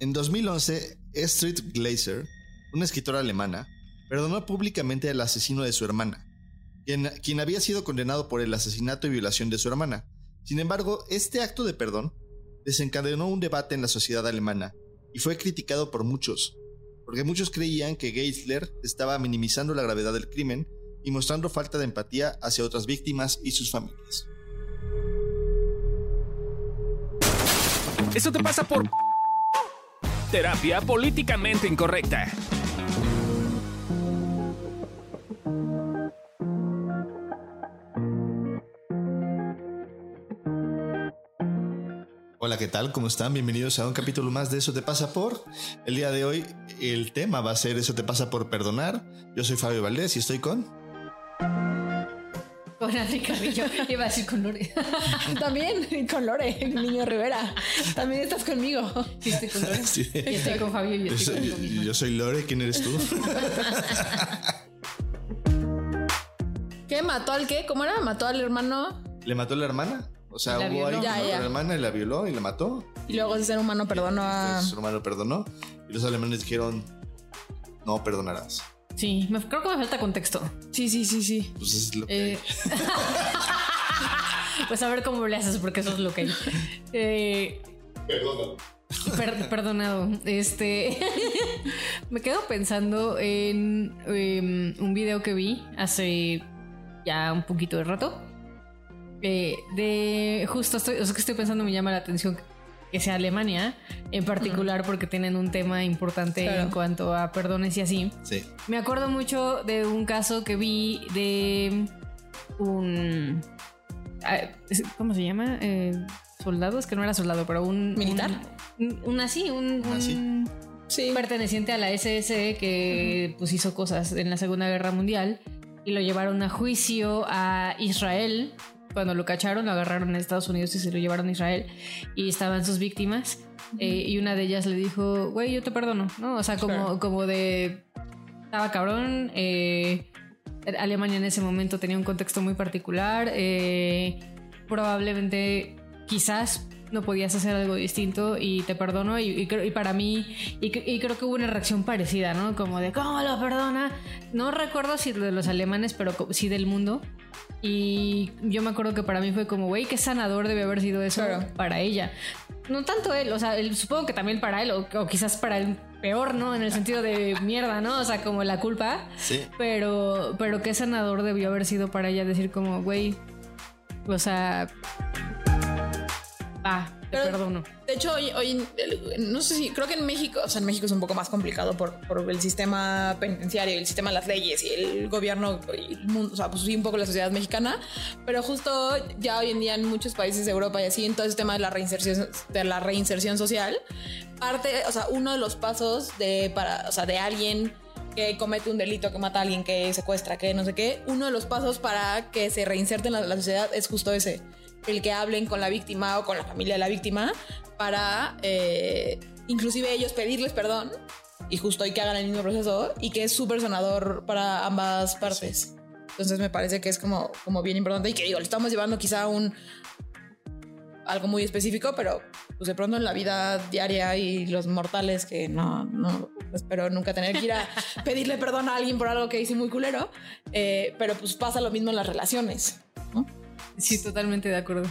En 2011, Estrid Glaser, una escritora alemana, perdonó públicamente al asesino de su hermana, quien, quien había sido condenado por el asesinato y violación de su hermana. Sin embargo, este acto de perdón desencadenó un debate en la sociedad alemana y fue criticado por muchos, porque muchos creían que Geisler estaba minimizando la gravedad del crimen y mostrando falta de empatía hacia otras víctimas y sus familias. Eso te pasa por terapia políticamente incorrecta. Hola, ¿qué tal? ¿Cómo están? Bienvenidos a un capítulo más de Eso te pasa por. El día de hoy el tema va a ser Eso te pasa por perdonar. Yo soy Fabio Valdés y estoy con... Con Adri Carrillo, iba a decir con Lore. También con Lore, Niño Rivera. También estás conmigo. Sí, estoy con Lore. Sí. Y estoy con Fabio y Yo estoy soy, conmigo misma. yo soy Lore, ¿quién eres tú? ¿Qué? ¿Mató al qué? ¿Cómo era? ¿Mató al hermano? ¿Le mató a la hermana? O sea, La hubo que Ya, mató a ya. la hermana y la violó y la mató. Y luego ese ser humano perdonó a... Entonces, su hermano perdonó y los alemanes dijeron, no perdonarás. Sí, me- creo que me falta contexto. Sí, sí, sí, sí. Pues es lo que... Eh, pues a ver cómo le haces, porque eso es lo que hay. Eh, per- perdonado. Este. me quedo pensando en em, un video que vi hace ya un poquito de rato. Eh, de justo estoy, o sea, que estoy pensando, me llama la atención que sea Alemania, en particular porque tienen un tema importante Claro. en cuanto a perdones y así. Sí. Me acuerdo mucho de un caso que vi de un. ah, ¿Cómo se llama? Eh, soldado, es que no era soldado, pero un. ¿Militar? Un, un así, un, Un así. un Sí. perteneciente a la SS que pues hizo cosas en la Segunda Guerra Mundial y lo llevaron a juicio a Israel. Cuando lo cacharon, lo agarraron en Estados Unidos y se lo llevaron a Israel y estaban sus víctimas. eh, y una de ellas le dijo, güey, yo te perdono, ¿no? O sea, como, Claro. como de... Estaba cabrón. eh, Alemania en ese momento tenía un contexto muy particular. eh, probablemente, quizás no podías hacer algo distinto y te perdono. Y, y creo- y para mí, y, cre- y creo que hubo una reacción parecida, ¿no? Como de, ¿cómo lo perdona? No recuerdo si de los alemanes, pero sí del mundo. Y yo me acuerdo que para mí fue como, güey, qué sanador debe haber sido eso Claro. para ella. No tanto él, o sea, él- supongo que también para él, o, o quizás para él peor, ¿no? En el sentido de mierda, ¿no? O sea, como la culpa. Sí. Pero, pero qué sanador debió haber sido para ella decir como, güey, o sea, va, te Pero- perdono. De hecho, hoy, hoy, no sé si, creo que en México, o sea, en México es un poco más complicado por, por el sistema penitenciario, el sistema de las leyes y el gobierno, y el mundo, o sea, pues sí, un poco la sociedad mexicana, pero justo ya hoy en día en muchos países de Europa y así, en todo ese tema de la reinserción, de la reinserción social, parte, o sea, uno de los pasos de, para, o sea, de alguien que comete un delito, que mata a alguien, que secuestra, que no sé qué, uno de los pasos para que se reinserte en la, la sociedad es justo ese, el que hablen con la víctima o con la familia de la víctima para eh, inclusive ellos pedirles perdón y justo hay que hagan el mismo proceso y que es súper sanador para ambas partes. Entonces me parece que es como, como bien importante y que digo, le estamos llevando quizá a un algo muy específico, pero pues de pronto en la vida diaria y los mortales que no, no espero nunca tener que ir a pedirle perdón a alguien por algo que hice muy culero, eh, pero pues pasa lo mismo en las relaciones. ¿no? Sí, totalmente de acuerdo.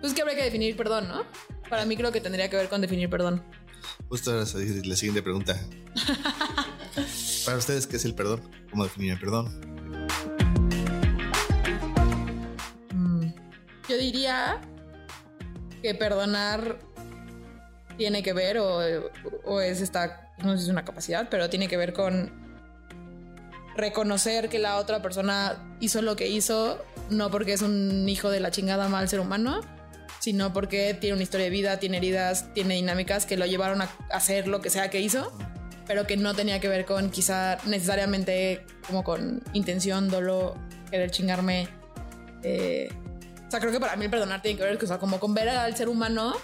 Pues que habría que definir perdón, ¿no? Para mí creo que tendría que ver con definir perdón. Justo ahora la siguiente pregunta. Para ustedes, ¿qué es el perdón? ¿Cómo definir el perdón? Mm, Yo diría que perdonar tiene que ver o, o es esta, no sé si es una capacidad, pero tiene que ver con reconocer que la otra persona hizo lo que hizo, no porque es un hijo de la chingada mal ser humano, sino porque tiene una historia de vida, tiene heridas, tiene dinámicas que lo llevaron a hacer lo que sea que hizo, pero que no tenía que ver con quizá necesariamente como con intención, dolo, querer chingarme. eh, o sea, creo que para mí el perdonar tiene que ver o sea, como con ver al ser humano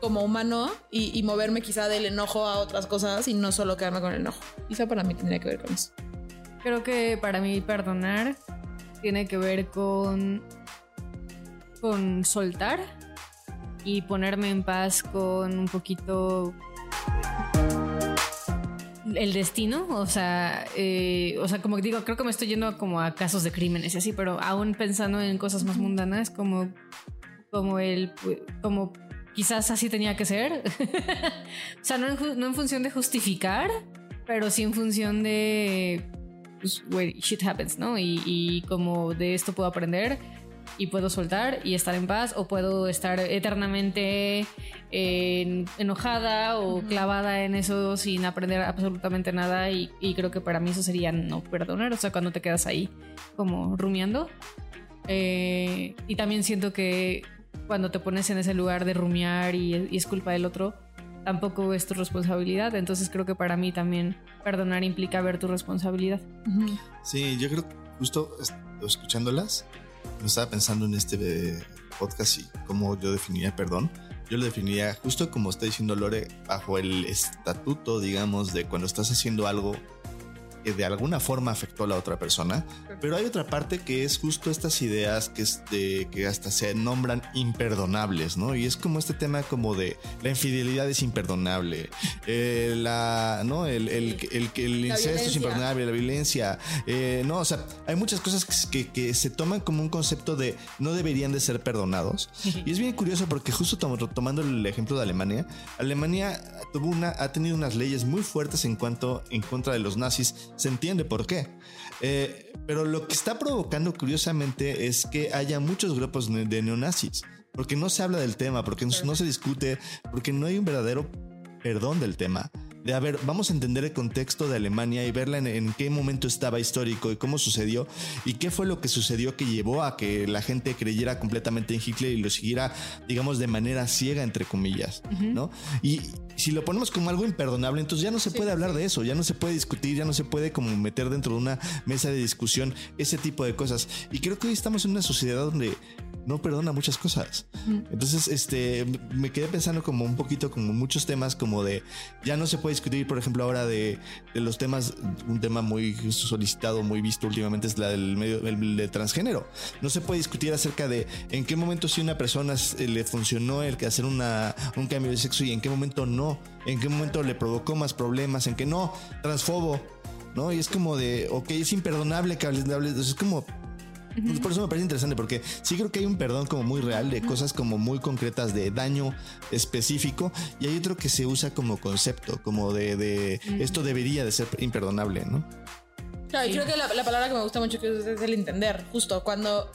como humano y, y moverme quizá del enojo a otras cosas y no solo quedarme con el enojo. Quizá para mí tendría que ver con eso. Creo que para mí perdonar tiene que ver con con soltar y ponerme en paz con un poquito el destino, o sea, eh, o sea, como digo, creo que me estoy yendo como a casos de crímenes y así, pero aún pensando en cosas más mundanas, como, como el, como quizás así tenía que ser, o sea, no en, no en, función de justificar, pero sí en función de, pues, where shit happens, ¿no? Y, y como de esto puedo aprender y puedo soltar y estar en paz o puedo estar eternamente enojada o clavada en eso sin aprender absolutamente nada y, creo que para mí eso sería no perdonar, o sea, cuando te quedas ahí como rumiando. Eh, y también siento que cuando te pones en ese lugar de rumiar y, es culpa del otro, tampoco es tu responsabilidad. Entonces creo que para mí también perdonar implica ver tu responsabilidad. Sí, yo creo que justo escuchándolas, me estaba pensando en este podcast y cómo yo definiría perdón. Yo lo definiría justo como está diciendo Lore, bajo el estatuto, digamos, de cuando estás haciendo algo que de alguna forma afectó a la otra persona. Pero hay otra parte que es justo estas ideas que, es de, que hasta se nombran imperdonables, ¿no? Y es como este tema como de la infidelidad es imperdonable, eh, la, ¿no? El, el, el, el incesto es imperdonable, la violencia, eh, no, o sea, hay muchas cosas que, que, se toman como un concepto de no deberían de ser perdonados. Y es bien curioso porque justo tomando el ejemplo de Alemania, Alemania tuvo una, ha tenido unas leyes muy fuertes en cuanto en contra de los nazis se entiende por qué. Eh, pero lo que está provocando curiosamente es que haya muchos grupos de neonazis, porque no se habla del tema, porque no se discute, porque no hay un verdadero perdón del tema de, a ver, vamos a entender el contexto de Alemania y verla en, qué momento estaba histórico y cómo sucedió y qué fue lo que sucedió que llevó a que la gente creyera completamente en Hitler y lo siguiera, digamos, de manera ciega, entre comillas, ¿no? Y si lo ponemos como algo imperdonable, entonces ya no se puede hablar de eso, ya no se puede discutir, ya no se puede como meter dentro de una mesa de discusión ese tipo de cosas. Y creo que hoy estamos en una sociedad donde no perdona muchas cosas. Entonces, este, me quedé pensando como un poquito como muchos temas como de, ya no se puede discutir, por ejemplo, ahora de, los temas, un tema muy solicitado, muy visto últimamente es la del medio el, de transgénero. No se puede discutir acerca de en qué momento si una persona le funcionó el que hacer una, un cambio de sexo y en qué momento no, en qué momento le provocó más problemas, en que no, transfobo. ¿no? Y es como de, ok, es imperdonable que hables, hables es como, por eso me parece interesante, porque sí creo que hay un perdón como muy real de cosas como muy concretas de daño específico y hay otro que se usa como concepto, como de, esto debería de ser imperdonable, ¿no? Claro, y creo que la, palabra que me gusta mucho es el entender, justo cuando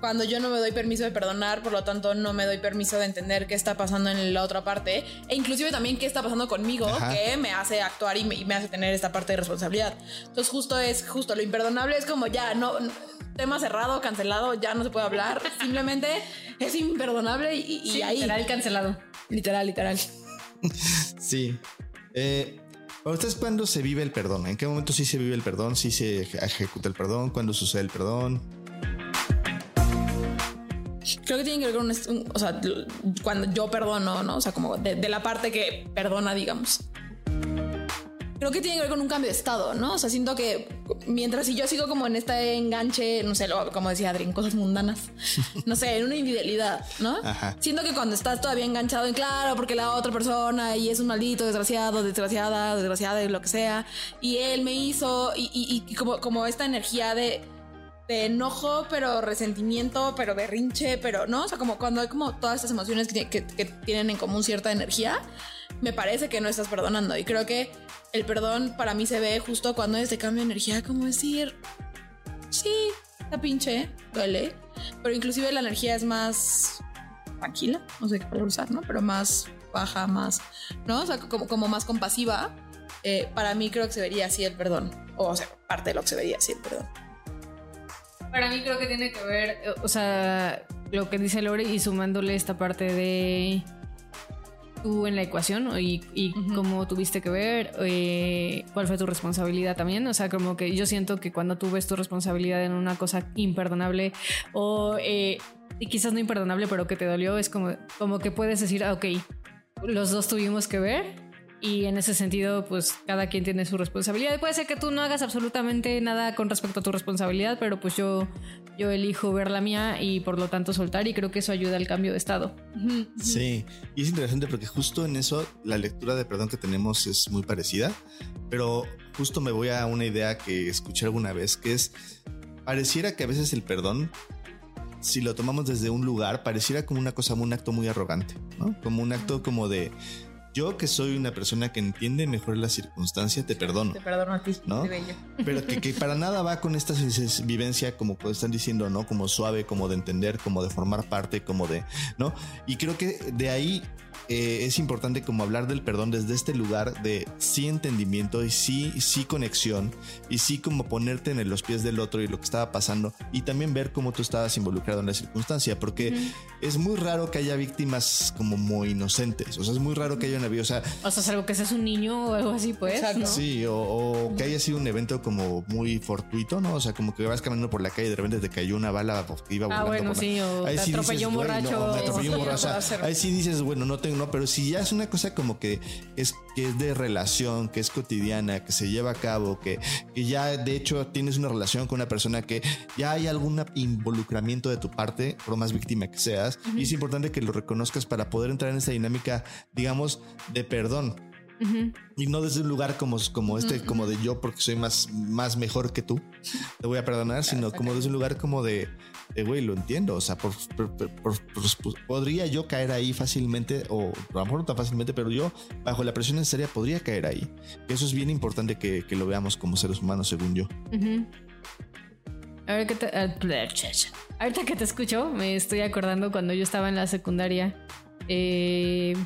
cuando yo no me doy permiso de perdonar, por lo tanto no me doy permiso de entender qué está pasando en la otra parte e inclusive también qué está pasando conmigo que me hace actuar y me, y me, hace tener esta parte de responsabilidad. Entonces justo es justo lo imperdonable es como ya no tema cerrado, cancelado, ya no se puede hablar. Simplemente es imperdonable y, ahí. Literal cancelado. Literal, literal. sí. Eh, ¿Para ustedes cuándo se vive el perdón? ¿En qué momento sí se vive el perdón? ¿Sí se ejecuta el perdón? ¿Cuándo sucede el perdón? Creo que tiene que ver con un, o sea, cuando yo perdono, ¿no? O sea, como de la parte que perdona, digamos creo que tiene que ver con un cambio de estado, ¿no? O sea, siento que mientras si yo sigo como en este enganche, no sé, como decía Adri, cosas mundanas, no sé, en una infidelidad, ¿no? Siento que cuando estás todavía enganchado en claro, porque la otra persona y es un maldito desgraciado, desgraciada, desgraciada, lo que sea, y él me hizo, y, como, como esta energía de de enojo, pero resentimiento, pero berrinche, pero no, o sea, como cuando hay como todas estas emociones que, que, tienen en común cierta energía, me parece que no estás perdonando. Y creo que el perdón para mí se ve justo cuando es de cambio de energía, como decir, sí, está pinche, duele, pero inclusive la energía es más tranquila, no sé qué palabra usar, ¿no? Pero más baja, más, ¿no? O sea, como, como más compasiva. Eh, para mí creo que se vería así el perdón, o, sea, parte de lo que se vería así el perdón. Para mí creo que tiene que ver, eh, o sea, lo que dice Lore y sumándole esta parte de tú en la ecuación y, y cómo tuviste que ver, eh, cuál fue tu responsabilidad también. O sea, como que yo siento que cuando tú ves tu responsabilidad en una cosa imperdonable o eh, y quizás no imperdonable, pero que te dolió, es como, como que puedes decir, ah, ok, los dos tuvimos que ver Y en ese sentido, pues cada quien tiene su responsabilidad. Y puede ser que tú no hagas absolutamente nada con respecto a tu responsabilidad, pero pues yo, yo elijo ver la mía y por lo tanto soltar y creo que eso ayuda al cambio de estado. Sí, y es interesante porque justo en eso la lectura de perdón que tenemos es muy parecida, pero justo me voy a una idea que escuché alguna vez, que es, pareciera que a veces el perdón si lo tomamos desde un lugar, pareciera como una cosa, un acto muy arrogante, ¿no? Como un acto como de, yo que soy una persona que entiende mejor la circunstancia, te perdono. Te perdono a ti, ¿no? bello. Pero que, que para nada va con esta vivencia, como pues están diciendo, ¿no? Como suave, como de entender, como de formar parte, como de, ¿no? Y creo que de ahí eh, es importante como hablar del perdón desde este lugar de sí entendimiento y sí, sí conexión y sí como ponerte en los pies del otro y lo que estaba pasando y también ver cómo tú estabas involucrado en la circunstancia, porque es muy raro que haya víctimas como muy inocentes, o sea, es muy raro que haya una, vi- o sea, O sea, salvo que seas un niño o algo así, pues. Exacto. ¿no? Sí, o, o que haya sido un evento como muy fortuito, ¿no? O sea, como que vas caminando por la calle y de repente te cayó una bala que iba Ah, volando bueno, por la- sí, o Ahí te sí atropelló un "Güey, no, borracho". me atropelló un Sí, borracho. puede ser. Ahí sí dices, bueno, no tengo, no, pero si ya es una cosa como que es que es de relación, que es cotidiana, que se lleva a cabo, que, que ya de hecho tienes una relación con una persona que ya hay algún involucramiento de tu parte, por más víctima que seas, y es importante que lo reconozcas para poder entrar en esta dinámica, digamos, de perdón. Y no desde un lugar como, como este, como de yo porque soy más, más mejor que tú, te voy a perdonar, sino como desde un lugar como de, güey, lo entiendo. O sea, por, por- por- por- por- podría yo caer ahí fácilmente, o a lo mejor no tan fácilmente, pero yo, bajo la presión necesaria, podría caer ahí. Eso es bien importante que, que lo veamos como seres humanos, según yo. Te. ah, Ahorita que te escucho, me estoy acordando cuando yo estaba en la secundaria. eh,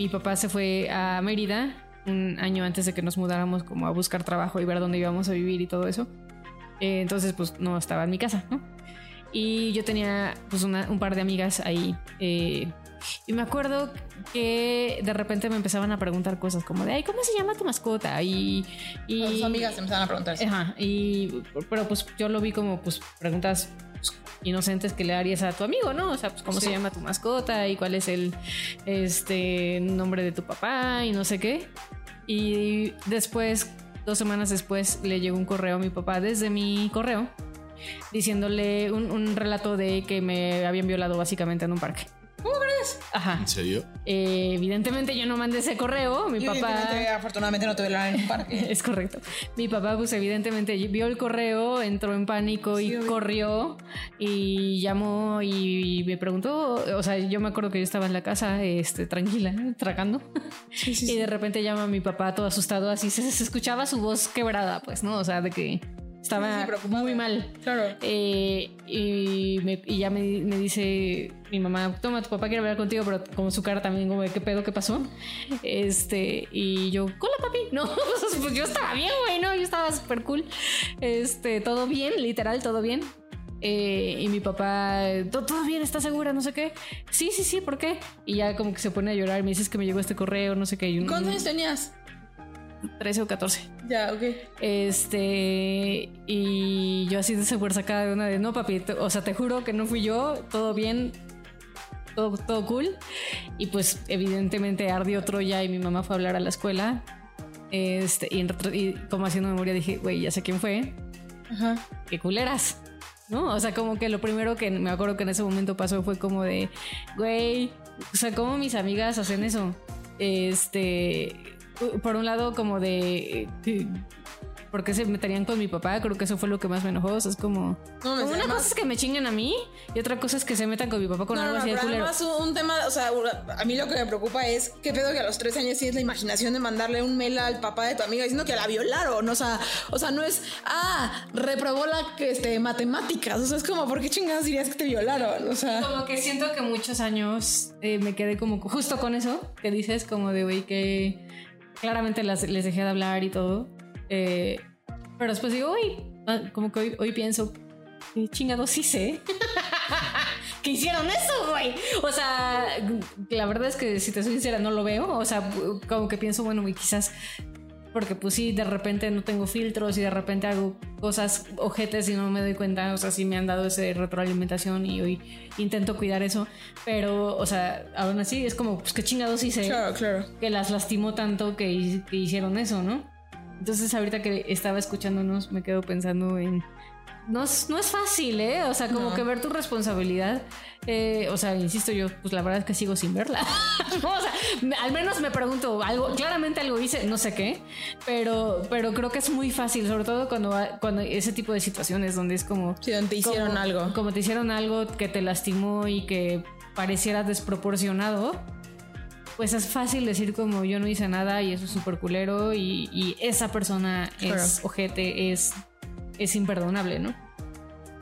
mi papá se fue a Mérida un año antes de que nos mudáramos, como a buscar trabajo y ver dónde íbamos a vivir y todo eso. Eh, entonces, pues no estaba en mi casa, ¿no? Y yo tenía pues una- un par de amigas ahí. eh, y me acuerdo que de repente me empezaban a preguntar cosas como de, ay, ¿cómo se llama tu mascota? Y, y Sus amigas empezaron a preguntar. Ajá, y pero pues yo lo vi como pues preguntas inocentes que le harías a tu amigo, ¿no? O sea, pues cómo Sí. se llama tu mascota y cuál es el este nombre de tu papá y no sé qué. Y después, dos semanas después, le llegó un correo a mi papá desde mi correo diciéndole un, un relato de que me habían violado básicamente en un parque. Ajá. ¿En serio? Eh, evidentemente yo no mandé ese correo. Mi Y papá. evidentemente, afortunadamente no te violaron en un parque. Es correcto. Mi papá, pues evidentemente vio el correo, entró en pánico y obvio. corrió y llamó y me preguntó, o sea, yo me acuerdo que yo estaba en la casa, este, tranquila, tragando, Sí, sí, y sí. de repente llama a mi papá todo asustado, así se, se escuchaba su voz quebrada, pues, ¿no? O sea, de que estaba Sí, muy mal. Claro. Eh, y, me- y ya me, me dice mi mamá, toma, tu papá quiere hablar contigo, pero como su cara también, como de qué pedo, qué pasó. Este, y yo, hola papi, no, pues yo estaba bien, güey, no, yo estaba súper cool. Este, todo bien, literal, todo bien. Eh, y mi papá, "¿Todo- bien, ¿estás segura? No sé qué. Sí, sí, sí, ¿por qué? Y ya como que se pone a llorar, me dices que me llegó este correo, no sé qué. ¿Cuántos años tenías? 13 o 14. Ya, ok. Este, y yo así de súper sacada de una de no, papi, te- o sea, te juro que no fui yo, todo bien, todo, todo cool. Y pues, evidentemente ardió Troya y mi mamá fue a hablar a la escuela. Este, y, en retro- y como haciendo memoria dije, güey, ya sé quién fue, Ajá. qué culeras. ¿No? O sea, como que lo primero que me acuerdo que en ese momento pasó fue como de, güey, o sea, ¿cómo mis amigas hacen eso? Este, por un lado, como de, eh, ¿por qué se meterían con mi papá? Creo que eso fue lo que más me enojó. O sea, es como, No, como una además- cosa es que me chinguen a mí y otra cosa es que se metan con mi papá con No, algo no, así de culero. además un tema, o sea, a mí lo que me preocupa es qué pedo que a los 13 años tienes la imaginación de mandarle un mail al papá de tu amiga diciendo que la violaron, o sea, o sea, no es, ah, reprobó la este, matemáticas, o sea, es como, ¿por qué chingadas dirías que te violaron? O sea, Como que siento que muchos años eh, me quedé como justo con eso que dices, como de, güey, que claramente las- les dejé de hablar y todo. Eh, pero después digo, uy, ah, como que hoy, hoy pienso, ¿qué chingados hice? que hicieron eso, güey. O sea, la verdad es que si te soy sincera, no lo veo. O sea, como que pienso, bueno, güey, quizás porque pues sí, de repente no tengo filtros y de repente hago cosas ojetes y no me doy cuenta, o sea, sí me han dado esa retroalimentación y hoy intento cuidar eso, pero, o sea, aún así es como, pues qué chingados hice Claro, claro. que las lastimó tanto que, que hicieron eso, ¿no? Entonces ahorita que estaba escuchándonos me quedo pensando en... No es, no es fácil, ¿eh? O sea, como No. que ver tu responsabilidad. eh, o sea, insisto yo, pues la verdad es que sigo sin verla. o sea, me- al menos me pregunto algo, claramente algo hice, no sé qué, pero, pero creo que es muy fácil, sobre todo cuando, cuando ese tipo de situaciones donde es como... Sí, donde te hicieron como- algo. Como te hicieron algo que te lastimó y que pareciera desproporcionado, pues es fácil decir como yo no hice nada y eso es súper culero y, y esa persona es ojete, es, es imperdonable, ¿no?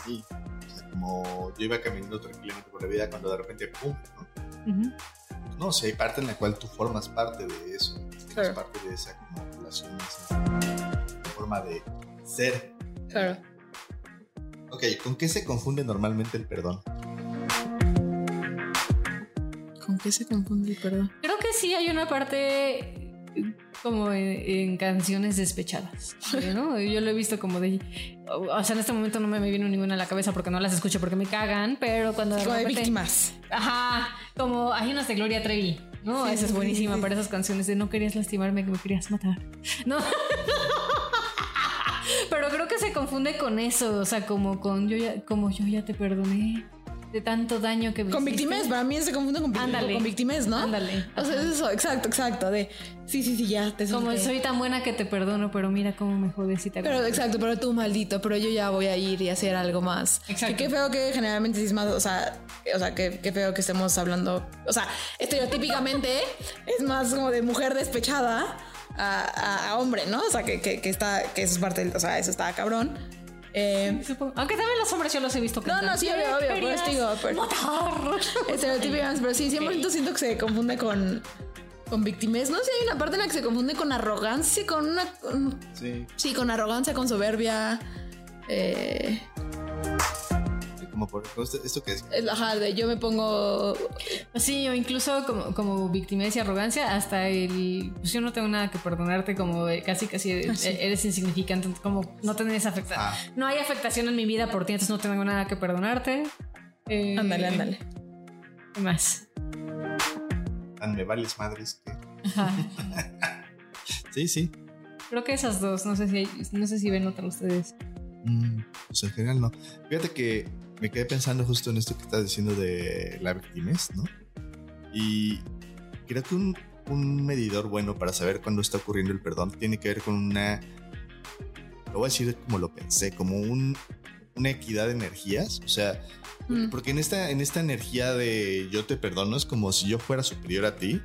Sí. O sea, como yo iba caminando tranquilamente por la vida cuando de repente, ¡pum! ¿no? Ujú. No, o sea, hay parte en la cual tú formas parte de eso. Formas Claro. parte de esa como población, esa forma de ser. Claro. Ok, ¿con qué se confunde normalmente el perdón? ¿Con qué se confunde el perdón? Creo que sí hay una parte como en, en canciones despechadas, ¿no? Yo lo he visto como de... O sea, en este momento no me vino ninguna a la cabeza porque no las escucho porque me cagan, pero cuando... Como de repente- víctimas. Ajá, como hay unas de Gloria Trevi, ¿no? Sí, Esa es buenísima sí. para esas canciones de no querías lastimarme, que me querías matar. No. Pero creo que se confunde con eso, o sea, como con yo ya, como yo ya te perdoné de tanto daño que me Con víctimas, para mí se confunde con, Ándale. con víctimas, ¿no? Ándale. O sea, es eso, exacto, exacto. De sí, sí, sí, ya te Como solté. soy tan buena que te perdono, pero mira cómo me jodes y te Pero exacto, pero tú maldito, pero yo ya voy a ir y hacer algo más. Exacto. Que qué feo que generalmente es más, o sea, o sea, qué feo que estemos hablando, o sea, estereotípicamente es más como de mujer despechada a, a- a hombre, ¿no? O sea, que, que, que está, que eso es parte del, o sea, eso está cabrón. Eh, Aunque también los hombres yo los he visto No, cantar. no, sí, obvio, obvio, por eso te digo, pero- Matar. estereotípicamente, pero sí, 100% siento que se confunde con, con víctimas. No sé, hay una parte en la que se confunde con arrogancia, con una... con- Sí. sí, con arrogancia, con soberbia. Eh, Como por esto, esto que es. ajá, de yo me pongo Sí, o incluso como, como victimez y arrogancia, hasta el. Pues yo no tengo nada que perdonarte, como casi, casi Ah, sí. eres insignificante, como no tener esa afectación. Ah. No hay afectación en mi vida por ti, entonces no tengo nada que perdonarte. Eh, Ándale, ándale. ¿Qué más? Tan me vales madres que. Ajá. Sí, sí. Creo que esas dos, no sé si, hay- no sé si ven otra ustedes. Mm, pues en general no. Fíjate que me quedé pensando justo en esto que estás diciendo de la victimez, ¿no? Y creo que un, un medidor bueno para saber cuándo está ocurriendo el perdón tiene que ver con una. Lo voy a decir como lo pensé, como un, una equidad de energías. O sea, Mm. porque en esta, en esta energía de yo te perdono es como si yo fuera superior a ti.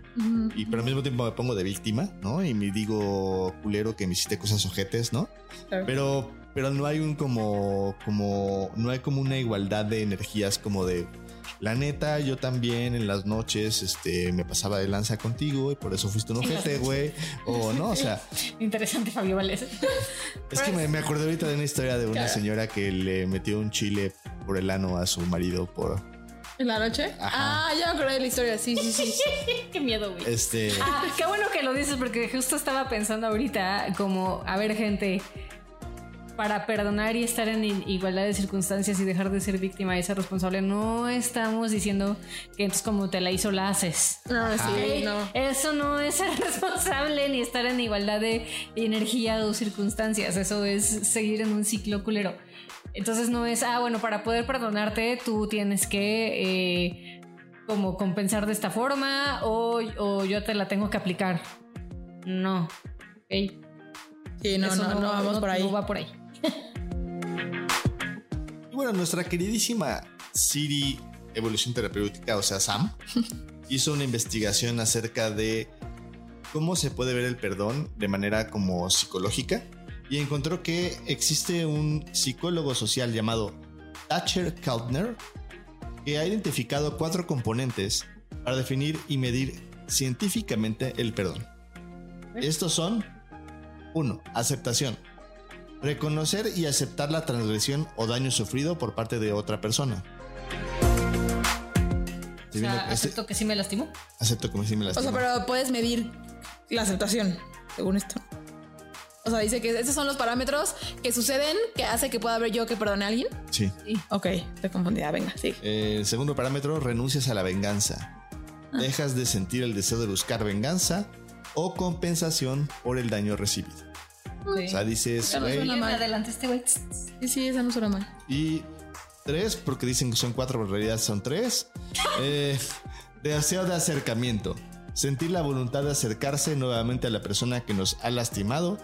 Y pero al mismo tiempo me pongo de víctima, ¿no? Y me digo culero que me hiciste cosas ojetes, ¿no? Claro. Pero, pero no hay un como, como, no hay como una igualdad de energías como de, la neta, yo también en las noches, este, me pasaba de lanza contigo y por eso fuiste un ojete, güey. O no, o sea, Interesante, Fabio Vales. es que me, me acordé ahorita de una historia de una Claro. señora que le metió un chile por el ano a su marido por, ¿En la noche? Ajá. Ah, ya me acordé de la historia, sí, sí, sí. Qué miedo, güey. este, Ah, qué bueno que lo dices porque justo estaba pensando ahorita como, a ver gente, para perdonar y estar en igualdad de circunstancias y dejar de ser víctima y ser responsable, no estamos diciendo que entonces como te la hizo la haces. No, sí, no. Eso no es ser responsable ni estar en igualdad de energía o circunstancias, eso es seguir en un ciclo culero. Entonces no es, ah, bueno, para poder perdonarte tú tienes que eh, como compensar de esta forma o, o yo te la tengo que aplicar. No. Sí, no, Eso no, no, vamos por ahí. No va por ahí. Y bueno, nuestra queridísima Siri Evolución Terapéutica, o sea, Sam, hizo una investigación acerca de cómo se puede ver el perdón de manera como psicológica y encontró que existe un psicólogo social llamado Thatcher Kaltner que ha identificado cuatro componentes para definir y medir científicamente el perdón. Estos son 1. Aceptación. Reconocer y aceptar la transgresión o daño sufrido por parte de otra persona. O este- acepto que sí me lastimó. acepto como si me O lastimó. sea, pero puedes medir la aceptación, según esto. O sea, dice que esos son los parámetros que suceden que hace que pueda haber yo que perdone a alguien. Sí. Ok, estoy confundida. Venga, sí. Eh, El segundo parámetro, renuncias a la venganza. Ah. Dejas de sentir el deseo de buscar venganza o compensación por el daño recibido. O sea, dices, Ya no suena adelante este güey. Sí, sí, esa no suena mal. Y tres, porque dicen que son cuatro, pero en realidad son tres. Eh, deseo de acercamiento. Sentir la voluntad de acercarse nuevamente a la persona que nos ha lastimado,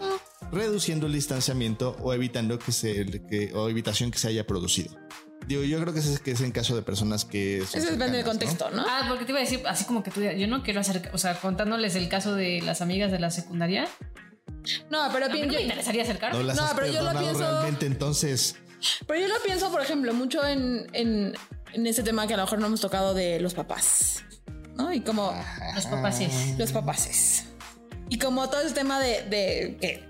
reduciendo el distanciamiento o evitando que se que- o evitación que se haya producido. Digo, yo creo que ese es, que es en caso de personas que. Eso depende del cercanas, ¿no? contexto, ¿no? Ah, porque te iba a decir, así como que tú, yo no quiero hacer, o sea, contándoles el caso de las amigas de la secundaria. No, pero, A mí no me interesaría acercar. No las No, has pero yo lo pienso- realmente, entonces. pero yo lo pienso, por ejemplo, mucho en, en, en ese tema que a lo mejor no hemos tocado de los papás. ¿No? Y como Los papás es. los papaces. Y como todo ese tema de, de que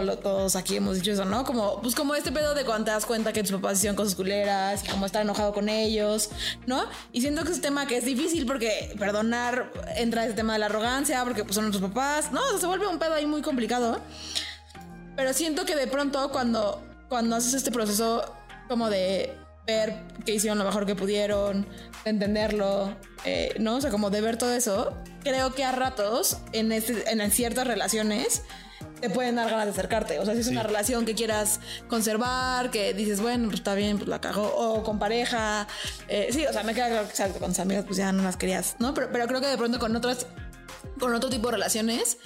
todo todos aquí hemos dicho eso, ¿no? Como, pues como este pedo de cuando te das cuenta que tus papás hicieron cosas culeras, y como estar enojado con ellos, ¿no? Y siento que es un tema que es difícil porque perdonar entra ese tema de la arrogancia, porque pues son nuestros papás, ¿no? O sea, se vuelve un pedo ahí muy complicado. Pero siento que de pronto cuando, cuando haces este proceso como de ver que hicieron lo mejor que pudieron, de entenderlo, eh, ¿no? O sea, como de ver todo eso, creo que a ratos en, este, en ciertas relaciones te pueden dar ganas de acercarte. O sea, si es una relación que quieras conservar, que dices, bueno, pues está bien, pues la cago, o con pareja, eh, sí, o sea, me queda claro que exacto, con tus amigas pues ya no las querías, ¿no? Pero, pero creo que de pronto con otras, con otro tipo de relaciones,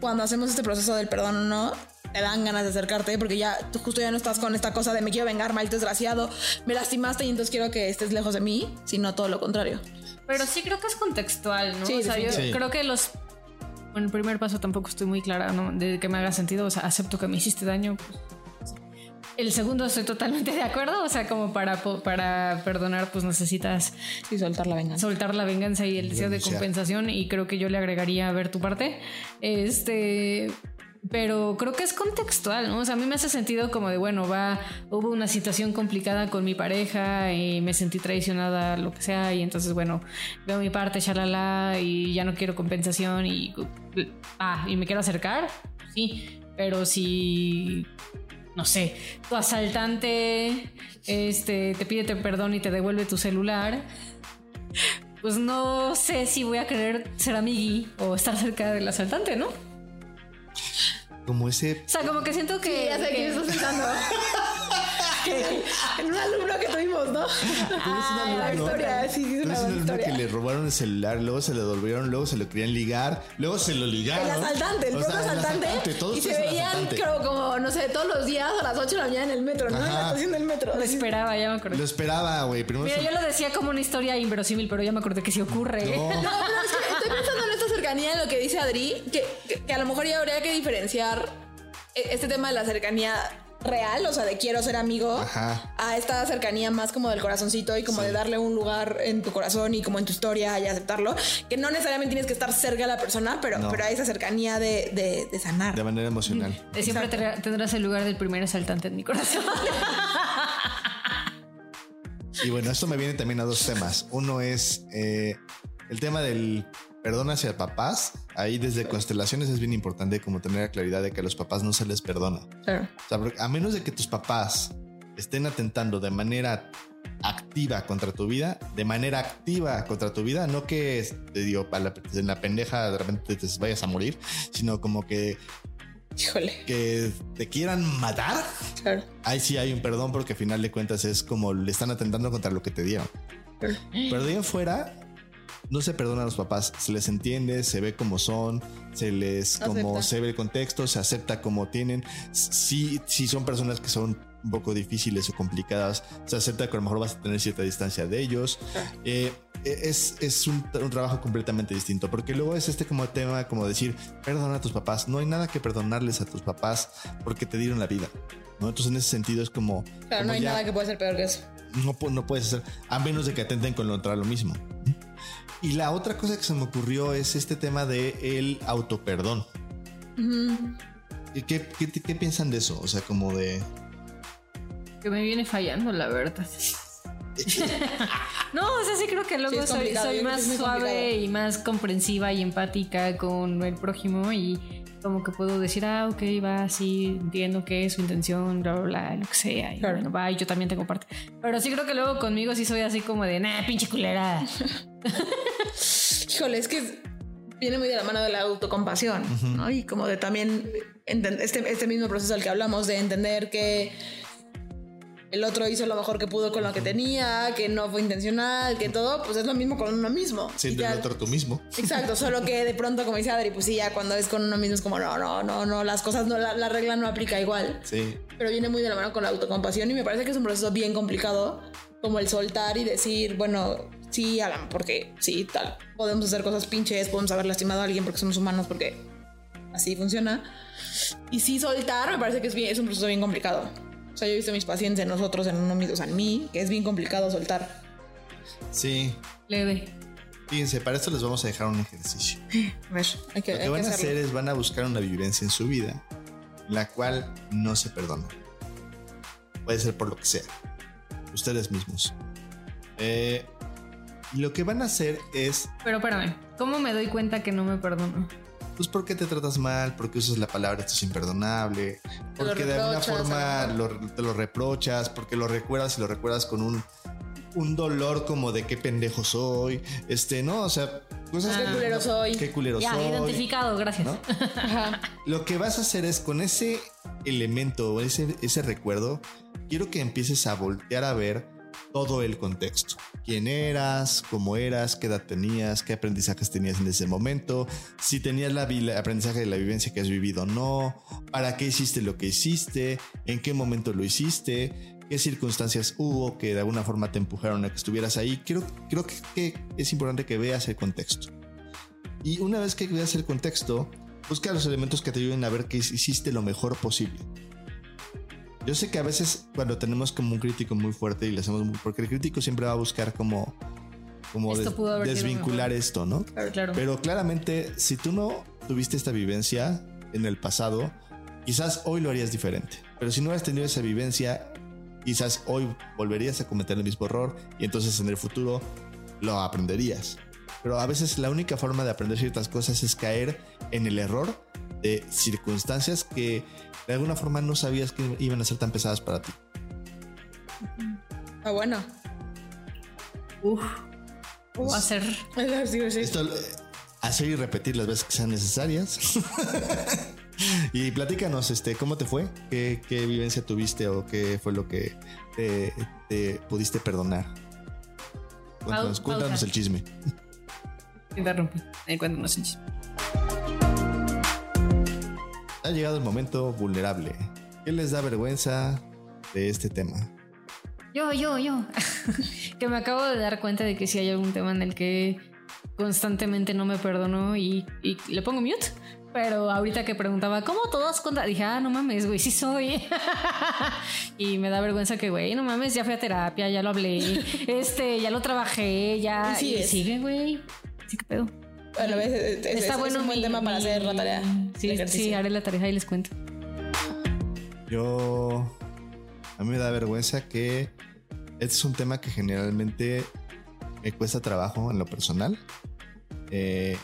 cuando hacemos este proceso del perdón o no, te dan ganas de acercarte porque ya tú justo ya no estás con esta cosa de me quiero vengar, maldito desgraciado, me lastimaste y entonces quiero que estés lejos de mí, sino todo lo contrario. Pero sí creo que es contextual, ¿no? Sí, o sea, yo creo que los. Bueno, el primer paso tampoco estoy muy clara, ¿no? De que me haga sentido. O sea, acepto que me hiciste daño. pues, el segundo estoy totalmente de acuerdo. O sea, como para, para perdonar, pues necesitas Y soltar la venganza. soltar la venganza y el deseo de compensación. Y creo que yo le agregaría a ver tu parte. Este. Pero creo que es contextual, ¿no? O sea, a mí me hace sentido como de, bueno, va, hubo una situación complicada con mi pareja y me sentí traicionada, lo que sea, y entonces, bueno, veo mi parte, shalala, y ya no quiero compensación y, ah, y me quiero acercar, sí, pero si, no sé, tu asaltante, este, te pide perdón y te devuelve tu celular, pues no sé si voy a querer ser amigui o estar cerca del asaltante, ¿no? Como ese. O sea, como que siento que. Sí, ya sé que- quién estás pensando. Que- en un alumno que tuvimos, ¿no? Ah, la historia, sí, sí, es ¿No una un alumno historia. que le robaron el celular, luego se lo devolvieron, luego se lo querían ligar, luego se lo ligaron. El asaltante, el O propio sea, el asaltante. y se veían, asaltante. creo, como, no sé, todos los días a las 8 de la mañana en el metro, ¿no? En la estación del metro. Lo esperaba, ya me acordé. Lo esperaba, güey. Primero Mira, se- yo lo decía como una historia inverosímil, pero ya me acordé que sí ocurre. No. No, pero es que estoy pensando en cercanía, en lo que dice Adri, que, que- que a lo mejor ya habría que diferenciar eh, este tema de la cercanía real, o sea, de quiero ser amigo, Ajá. a esta cercanía más como del corazoncito y como de darle un lugar en tu corazón y como en tu historia y aceptarlo, que no necesariamente tienes que estar cerca de la persona, pero, No. pero hay esa cercanía de, de, de sanar. De manera emocional. De siempre tendrá- tendrás el lugar del primer asaltante en mi corazón. Y bueno, esto me viene también a dos temas. Uno es eh, el tema del perdón hacia papás. Ahí desde constelaciones es bien importante como tener la claridad de que a los papás no se les perdona. Claro. O sea, porque a menos de que tus papás estén atentando de manera activa contra tu vida, de manera activa contra tu vida, no que te digo, a la- en la pendeja de repente te vayas a morir, sino como que, Híjole. que te quieran matar. Claro. Ahí sí hay un perdón porque al final de cuentas es como le están atentando contra lo que te dieron. Claro. Pero de ahí en fuera no se perdona a los papás, se les entiende, se ve como son, se les como Acepta. se ve el contexto, se acepta como tienen. Si, si son personas que son un poco difíciles o complicadas, se acepta que a lo mejor vas a tener cierta distancia de ellos. Eh, es, es un, un trabajo completamente distinto, porque luego es este como tema, como decir, perdona a tus papás. No hay nada que perdonarles a tus papás porque te dieron la vida. ¿no? Entonces, en ese sentido, es como. Claro, como no hay ya- nada que pueda ser peor que eso. no puedes hacer, a menos de que atenten contra lo mismo. Y la otra cosa que se me ocurrió es este tema de el autoperdón. ¿Qué, qué, qué, qué piensan de eso? O sea, como de... que me viene fallando, la verdad. no, o sea, sí creo que luego soy, más suave y más comprensiva y empática con el prójimo y como que puedo decir, ah, ok, va, sí, entiendo que es su intención, bla, bla, bla, lo que sea. Y Claro. bueno, va, y yo también tengo parte. Pero sí creo que luego conmigo sí soy así como de, nah, pinche culera. Híjole, es que viene muy de la mano de la autocompasión, ¿no? Y como de también este, este mismo proceso al que hablamos, de entender que el otro hizo lo mejor que pudo con lo que tenía, que no fue intencional, que todo, pues es lo mismo con uno mismo. Siendo el otro tú mismo. Exacto, solo que de pronto, como dice Adri, pues sí, ya cuando es con uno mismo es como, no, no, no, no, las cosas no, la, la regla no aplica igual. Sí. Pero viene muy de la mano con la autocompasión y me parece que es un proceso bien complicado, como el soltar y decir, bueno, sí, Alan, porque sí, tal, podemos hacer cosas pinches, podemos haber lastimado a alguien porque somos humanos, porque así funciona. Y sí, soltar me parece que es, bien, es un proceso bien complicado. O sea, yo he visto a mis pacientes en nosotros, en uno mismo, o sea, en mí, que es bien complicado soltar. Sí. Leve. Fíjense, para esto les vamos a dejar un ejercicio. A ver, hay que, Lo que hay van que a hacer es van a buscar una vivencia en su vida la cual no se perdona. Puede ser por lo que sea. Ustedes mismos. Eh, lo que van a hacer es, Pero espérame, ¿cómo me doy cuenta que no me perdono? pues, ¿por qué te tratas mal? ¿Por qué usas la palabra esto es imperdonable? Porque de alguna forma lo te lo reprochas, porque lo recuerdas y lo recuerdas con un, un dolor como de qué pendejo soy. Este, ¿no? O sea, cosas Qué culero soy. Qué culero Ya, soy. identificado, gracias. Lo que vas a hacer es con ese elemento o ese, ese recuerdo, quiero que empieces a voltear a ver todo el contexto. ¿Quién eras? ¿Cómo eras? ¿Qué edad tenías? ¿Qué aprendizajes tenías en ese momento? Si tenías la, aprendizaje de la vivencia que has vivido o no. ¿Para qué hiciste lo que hiciste? ¿En qué momento lo hiciste? ¿Qué circunstancias hubo que de alguna forma te empujaron a que estuvieras ahí? Creo, creo que, que es importante que veas el contexto. Y una vez que veas el contexto, busca los elementos que te ayuden a ver que hiciste lo mejor posible. Yo sé que a veces cuando tenemos como un crítico muy fuerte y le hacemos muy, porque el crítico siempre va a buscar como como Esto des- desvincular esto, ¿no? Claro, claro. Pero claramente si tú no tuviste esta vivencia en el pasado, quizás hoy lo harías diferente. Pero si no hubieras tenido esa vivencia, quizás hoy volverías a cometer el mismo error y entonces en el futuro lo aprenderías. Pero a veces la única forma de aprender ciertas cosas es caer en el error de circunstancias que de alguna forma no sabías que iban a ser tan pesadas para ti. Ah, bueno. Uf. ¿Cómo hacer? Esto eh, hacer y repetir las veces que sean necesarias. y platícanos, este, ¿cómo te fue? ¿Qué, qué vivencia tuviste o qué fue lo que te, te pudiste perdonar? Cuéntanos, Pau- cuéntanos el chisme. Interrumpí. Ahí cuéntanos el chisme. Llegado el momento vulnerable. ¿Qué les da vergüenza de este tema? Yo, yo, yo. que me acabo de dar cuenta de que sí hay algún tema en el que constantemente no me perdono y, y le pongo mute. Pero ahorita que preguntaba, ¿cómo todos contra? Dije, ah, no mames, güey, sí soy. y me da vergüenza que, güey, no mames, ya fui a terapia, ya lo hablé, este, ya lo trabajé, ya. Y y sigue, güey. Sí, qué pedo. A la vez es, es- Está es bueno un buen mi- tema para mi- hacer la tarea. Sí, sí, haré la tarea y les cuento. Yo. A mí me da vergüenza que este es un tema que generalmente me cuesta trabajo en lo personal. Eh,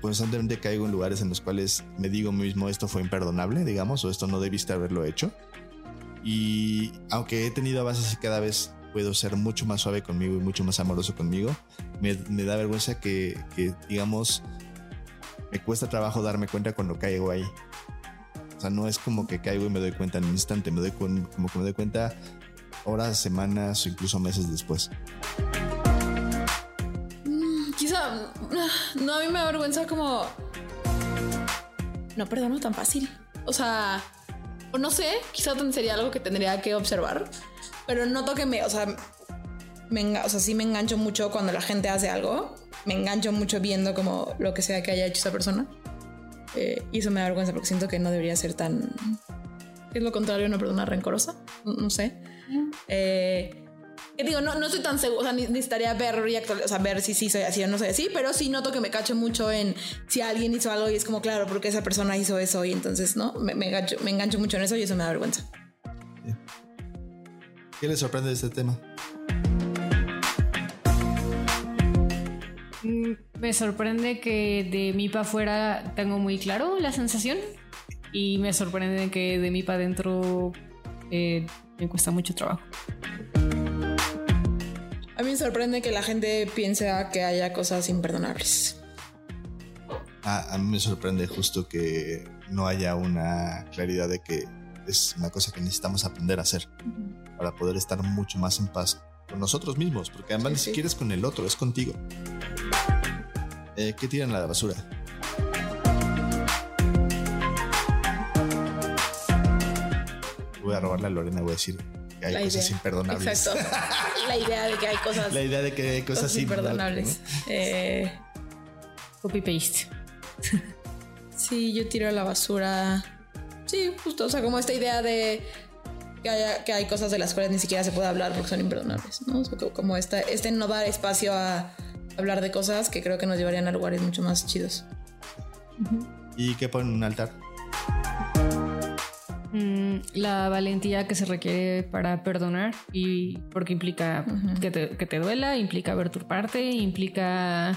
constantemente caigo en lugares en los cuales me digo a mí mismo esto fue imperdonable, digamos, o esto no debiste haberlo hecho. Y aunque he tenido avances y cada vez puedo ser mucho más suave conmigo y mucho más amoroso conmigo, me, me da vergüenza que, que, digamos, me cuesta trabajo darme cuenta cuando caigo ahí. O sea, no es como que caigo y me doy cuenta en un instante, me doy con- como que me doy cuenta horas, semanas o incluso meses después. Quizá, no, a mí me da vergüenza como... No perdono tan fácil. O sea, o no sé, quizá sería algo que tendría que observar, pero noto que me, o sea, me o sea, sí me engancho mucho cuando la gente hace algo, me engancho mucho viendo como lo que sea que haya hecho esa persona. Eh, y eso me da vergüenza porque siento que no debería ser tan... ¿Qué es lo contrario una persona rencorosa? No, no sé. Eh, que digo, no, no estoy tan seguro, o sea, ni- necesitaría ver y actual- o sea, ver si sí soy así o no soy así, pero sí noto que me cacho mucho en si alguien hizo algo y es como, claro, porque esa persona hizo eso y entonces, ¿no? Me, me, engancho, me engancho mucho en eso y eso me da vergüenza. ¿Qué les sorprende de este tema? Mm, Me sorprende que de mí para afuera tengo muy claro la sensación y me sorprende que de mí para adentro eh, me cuesta mucho trabajo. A mí me sorprende que la gente piense que haya cosas imperdonables. A, a mí me sorprende justo que no haya una claridad de que es una cosa que necesitamos aprender a hacer para poder estar mucho más en paz con nosotros mismos, porque además ni sí. siquiera es con el otro, es contigo. Eh, ¿Qué tiran a la basura? Voy a robarle a Lorena y voy a decir hay La cosas idea. imperdonables. Exacto. La idea de que hay cosas, La idea de que hay cosas, cosas imperdonables. Eh, Copy paste. sí, yo tiro a la basura. Sí, justo. O sea, como esta idea de que, haya- que hay cosas de las cuales ni siquiera se puede hablar porque son imperdonables, ¿no? O sea, co- como esta, este no dar espacio a hablar de cosas que creo que nos llevarían a lugares mucho más chidos. ¿Y qué ponen en un altar? Mm, la valentía que se requiere para perdonar y porque implica que, te, que te duela, implica ver tu parte, implica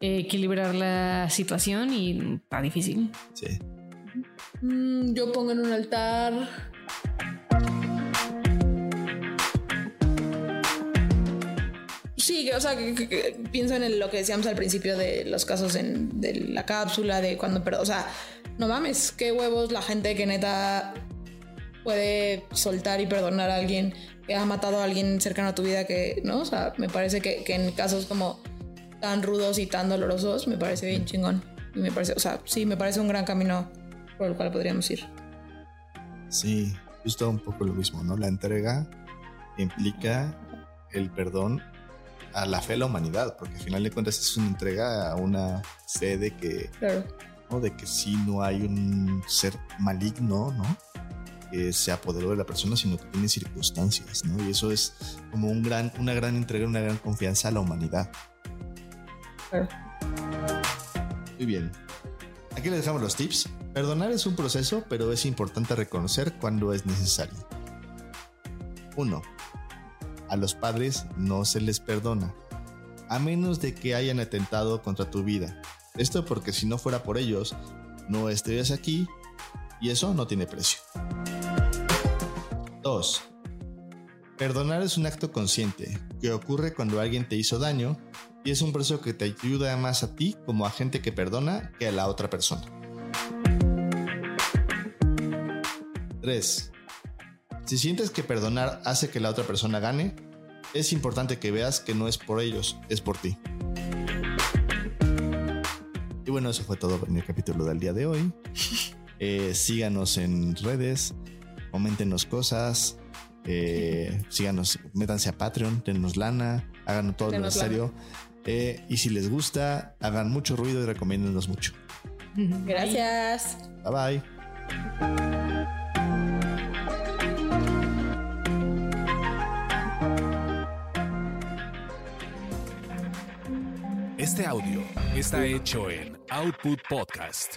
eh, equilibrar la situación y está difícil. Sí. Mm, yo pongo en un altar. Sí, o sea, que- que- que pienso en el- lo que decíamos al principio de los casos en, de la cápsula, de cuando, pero, o sea, no mames, qué huevos la gente que neta puede soltar y perdonar a alguien que ha matado a alguien cercano a tu vida, que, ¿no? O sea, me parece que, que en casos como tan rudos y tan dolorosos, me parece bien chingón. Y me parece, o sea, sí, me parece un gran camino por el cual podríamos ir. Sí, justo un poco lo mismo, ¿no? La entrega implica el perdón a la fe a la humanidad, porque al final de cuentas es una entrega a una fe de que, Claro. ¿no? de que sí no hay un ser maligno, ¿no? Que se apoderó de la persona, sino que tiene circunstancias, ¿no? Y eso es como un gran, una gran entrega, una gran confianza a la humanidad. Muy bien. Aquí les dejamos los tips. Perdonar es un proceso, pero es importante reconocer cuando es necesario. 1. A los padres no se les perdona, a menos de que hayan atentado contra tu vida. Esto porque si no fuera por ellos, no estarías aquí y eso no tiene precio. 2. Perdonar es un acto consciente que ocurre cuando alguien te hizo daño y es un proceso que te ayuda más a ti como a gente que perdona que a la otra persona. 3. Si sientes que perdonar hace que la otra persona gane, es importante que veas que no es por ellos, es por ti. Y bueno, eso fue todo en el capítulo del día de hoy. Eh, síganos en redes, coméntenos cosas, eh, síganos, métanse a Patreon, denos lana, hagan todo lo necesario. Eh, y si les gusta, hagan mucho ruido y recomiéndennos mucho. Gracias. Bye bye. Este audio está hecho en Output Podcast.